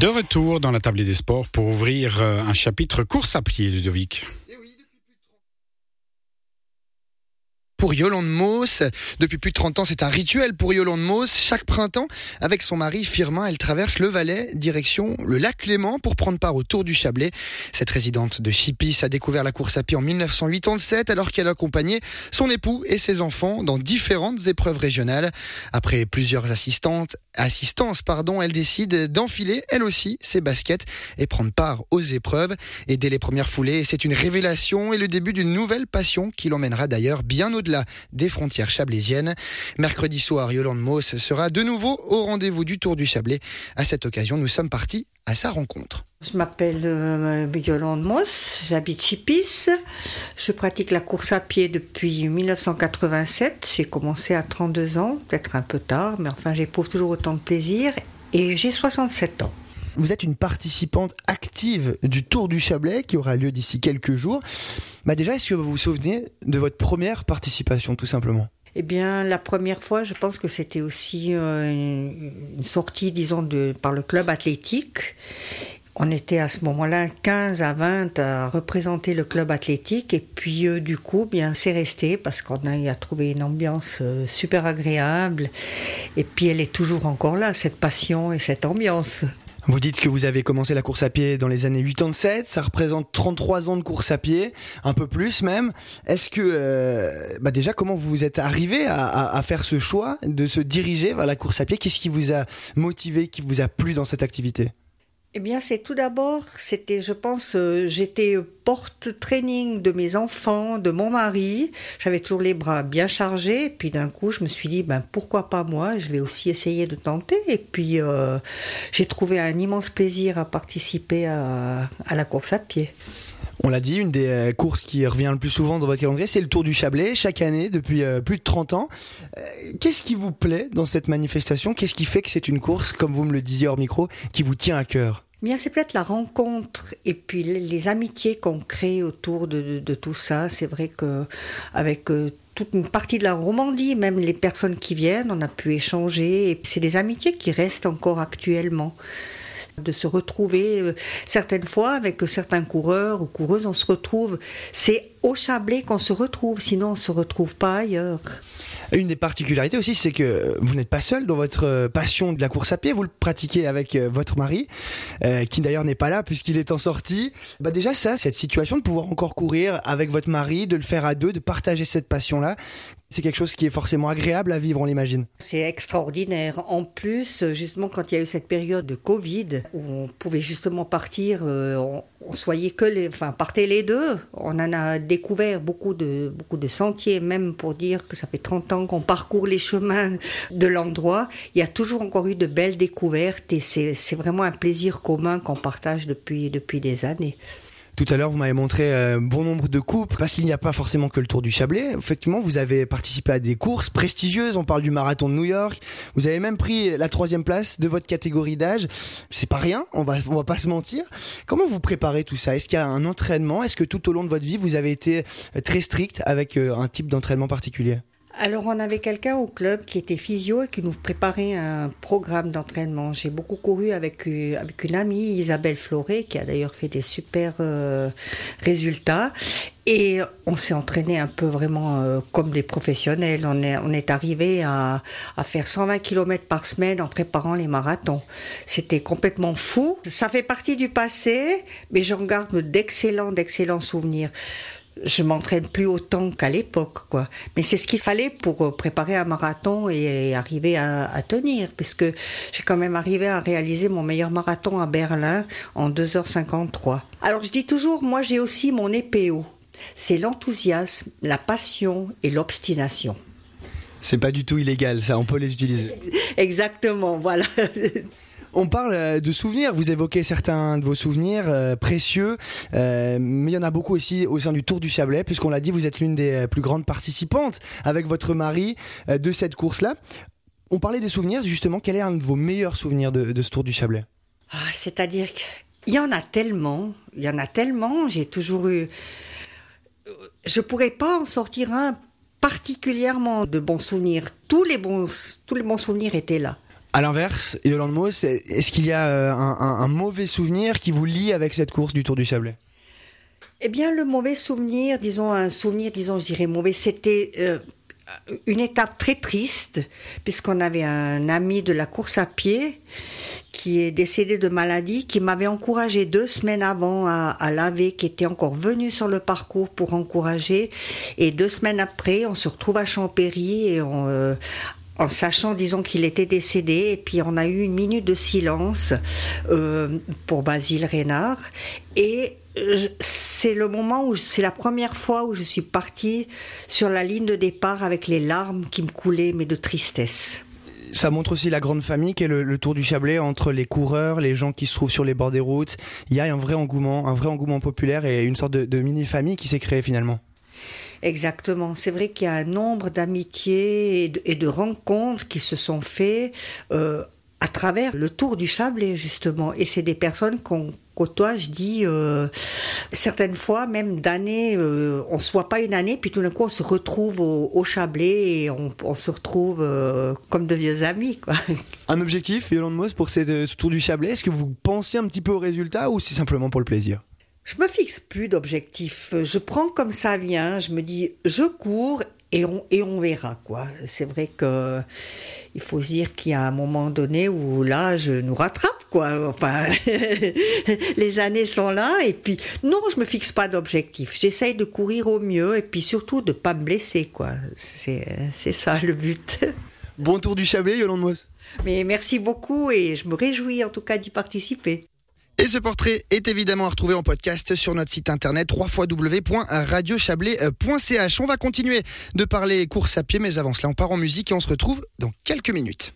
De retour dans la table des sports pour ouvrir euh, un chapitre course à pied, Ludovic. Pour Yolande Mauss. Depuis plus de 30 ans, c'est un rituel pour Yolande Mauss. Chaque printemps, avec son mari Firmin, elle traverse le Valais, direction le lac Clément pour prendre part au Tour du Chablais. Cette résidente de Chipis a découvert la course à pied en 1987 alors qu'elle accompagnait son époux et ses enfants dans différentes épreuves régionales. Après plusieurs assistantes, assistances, pardon, elle décide d'enfiler elle aussi ses baskets et prendre part aux épreuves. Et dès les premières foulées, c'est une révélation et le début d'une nouvelle passion qui l'emmènera d'ailleurs bien au-delà des frontières chablaisiennes. Mercredi soir, Yolande Mauss sera de nouveau au rendez-vous du Tour du Chablais. À cette occasion, nous sommes partis à sa rencontre. Je m'appelle euh, Yolande Moss, j'habite Chipis. Je pratique la course à pied depuis 1987. J'ai commencé à 32 ans, peut-être un peu tard, mais enfin j'éprouve toujours autant de plaisir. Et j'ai 67 ans. Vous êtes une participante active du Tour du Chablais qui aura lieu d'ici quelques jours. Bah déjà, est-ce que vous vous souvenez de votre première participation, tout simplement? Eh bien, la première fois, je pense que c'était aussi euh, une sortie, disons, de, par le club athlétique. On était à ce moment-là 15 à 20 à représenter le club athlétique et puis euh, du coup, bien c'est resté parce qu'on a, trouvé une ambiance euh, super agréable et puis elle est toujours encore là, cette passion et cette ambiance. Vous dites que vous avez commencé la course à pied dans les années 87, ça représente 33 ans de course à pied, un peu plus même. Est-ce que, euh, bah déjà, comment vous êtes arrivé à, à, faire ce choix de se diriger vers la course à pied? Qu'est-ce qui vous a motivé, qui vous a plu dans cette activité? Eh bien, c'est tout d'abord, c'était, je pense, euh, j'étais porte-training de mes enfants, de mon mari. J'avais toujours les bras bien chargés. Et puis d'un coup, je me suis dit, ben pourquoi pas moi? Je vais aussi essayer de tenter. Et puis, euh, j'ai trouvé un immense plaisir à participer à, à la course à pied. On l'a dit, une des euh, courses qui revient le plus souvent dans votre calendrier, c'est le Tour du Chablais, chaque année depuis plus de 30 ans. Qu'est-ce qui vous plaît dans cette manifestation? Qu'est-ce qui fait que c'est une course, comme vous me le disiez hors micro, qui vous tient à cœur? Bien, c'est peut-être la rencontre et puis les, amitiés qu'on crée autour de, tout ça. C'est vrai que avec euh, toute une partie de la Romandie, même les personnes qui viennent, on a pu échanger. C'est des amitiés qui restent encore actuellement de se retrouver euh, certaines fois avec certains coureurs ou coureuses, on se retrouve. C'est au Chablais qu'on se retrouve, sinon on se retrouve pas ailleurs. Une des particularités aussi, c'est que vous n'êtes pas seul dans votre euh, passion de la course à pied. Vous le pratiquez avec euh, votre mari, qui d'ailleurs n'est pas là puisqu'il est en sortie. Bah déjà ça, cette situation de pouvoir encore courir avec votre mari, de le faire à deux, de partager cette passion-là c'est quelque chose qui est forcément agréable à vivre, on l'imagine. C'est extraordinaire. En plus, justement, quand il y a eu cette période de Covid, où on pouvait justement partir, euh, on, on que les, enfin, partait les deux. On en a découvert beaucoup de, beaucoup de sentiers, même pour dire que ça fait 30 ans qu'on parcourt les chemins de l'endroit. Il y a toujours encore eu de belles découvertes et c'est vraiment un plaisir commun qu'on partage depuis, depuis des années. Tout à l'heure, vous m'avez montré euh, bon nombre de coupes, parce qu'il n'y a pas forcément que le Tour du Chablais. Effectivement, vous avez participé à des courses prestigieuses. On parle du marathon de New York. Vous avez même pris la troisième place de votre catégorie d'âge. C'est pas rien. On va, on va pas se mentir. Comment vous préparez tout ça? Est-ce qu'il y a un entraînement? Est-ce que tout au long de votre vie, vous avez été très strict avec euh, un type d'entraînement particulier? Alors on avait quelqu'un au club qui était physio et qui nous préparait un programme d'entraînement. J'ai beaucoup couru avec, euh, avec une amie, Isabelle Floré, qui a d'ailleurs fait des super euh, résultats. Et on s'est entraîné un peu vraiment euh, comme des professionnels. On est, on arrivé à, à faire 120 km par semaine en préparant les marathons. C'était complètement fou. Ça fait partie du passé, mais j'en garde d'excellents, d'excellents souvenirs je m'entraîne plus autant qu'à l'époque, quoi. Mais c'est ce qu'il fallait pour euh, préparer un marathon et arriver à, tenir, puisque j'ai quand même arrivé à réaliser mon meilleur marathon à Berlin en 2h53. Alors je dis toujours, moi j'ai aussi mon EPO. C'est l'enthousiasme, la passion et l'obstination. C'est pas du tout illégal, ça, on peut les utiliser. Exactement, voilà. On parle euh, de souvenirs, vous évoquez certains de vos souvenirs euh, précieux, euh, mais il y en a beaucoup aussi au sein du Tour du Chablais, puisqu'on l'a dit, vous êtes l'une des plus grandes participantes avec votre mari de cette course-là. On parlait des souvenirs, justement, quel est un de vos meilleurs souvenirs de, ce Tour du Chablais? Ah, C'est-à-dire qu'il y en a tellement, il y en a tellement, j'ai toujours eu... Je pourrais pas en sortir un particulièrement de bons souvenirs. Tous les bons, tous les bons souvenirs étaient là. À l'inverse, Yolande Moss, est-ce qu'il y a euh, un, mauvais souvenir qui vous lie avec cette course du Tour du Chablais Eh bien, le mauvais souvenir, disons un souvenir, disons, je dirais mauvais, c'était euh, une étape très triste, puisqu'on avait un ami de la course à pied qui est décédé de maladie, qui m'avait encouragé deux semaines avant à, à laver, qui était encore venu sur le parcours pour encourager. Et deux semaines après, on se retrouve à Champéry et on, euh, en sachant, disons, qu'il était décédé, et puis on a eu une minute de silence euh, pour Basile Reynard. Et euh, c'est le moment où c'est la première fois où je suis partie sur la ligne de départ avec les larmes qui me coulaient, mais de tristesse. Ça montre aussi la grande famille qu'est le, le Tour du Chablais entre les coureurs, les gens qui se trouvent sur les bords des routes. Il y a un vrai engouement, un vrai engouement populaire et une sorte de, de mini-famille qui s'est créée finalement. Exactement. C'est vrai qu'il y a un nombre d'amitiés et, de- rencontres qui se sont faits euh, à travers le Tour du Chablais, justement. Et c'est des personnes qu'on côtoie, je dis, euh, certaines fois, même d'années, euh, on se voit pas une année, puis tout d'un coup, on se retrouve au, au Chablais et on, se retrouve euh, comme de vieux amis. Un objectif, Yolande Moss, pour ce Tour du Chablais, est-ce que vous pensez un petit peu au résultat ou c'est simplement pour le plaisir? Je me fixe plus d'objectifs. Je prends comme ça vient. Je me dis, je cours et on, et on verra, quoi. C'est vrai que il faut se dire qu'il y a un moment donné où l'âge nous rattrape, quoi. Enfin, les années sont là et puis, non, je me fixe pas d'objectifs. J'essaye de courir au mieux et puis surtout de pas me blesser, quoi. C'est, ça le but. Bon Tour du Chablais, Yolande Moss Mais merci beaucoup et je me réjouis en tout cas d'y participer. Et ce portrait est évidemment à retrouver en podcast sur notre site internet www.radiochablais.ch. On va continuer de parler course à pied, mais avant cela, on part en musique et on se retrouve dans quelques minutes.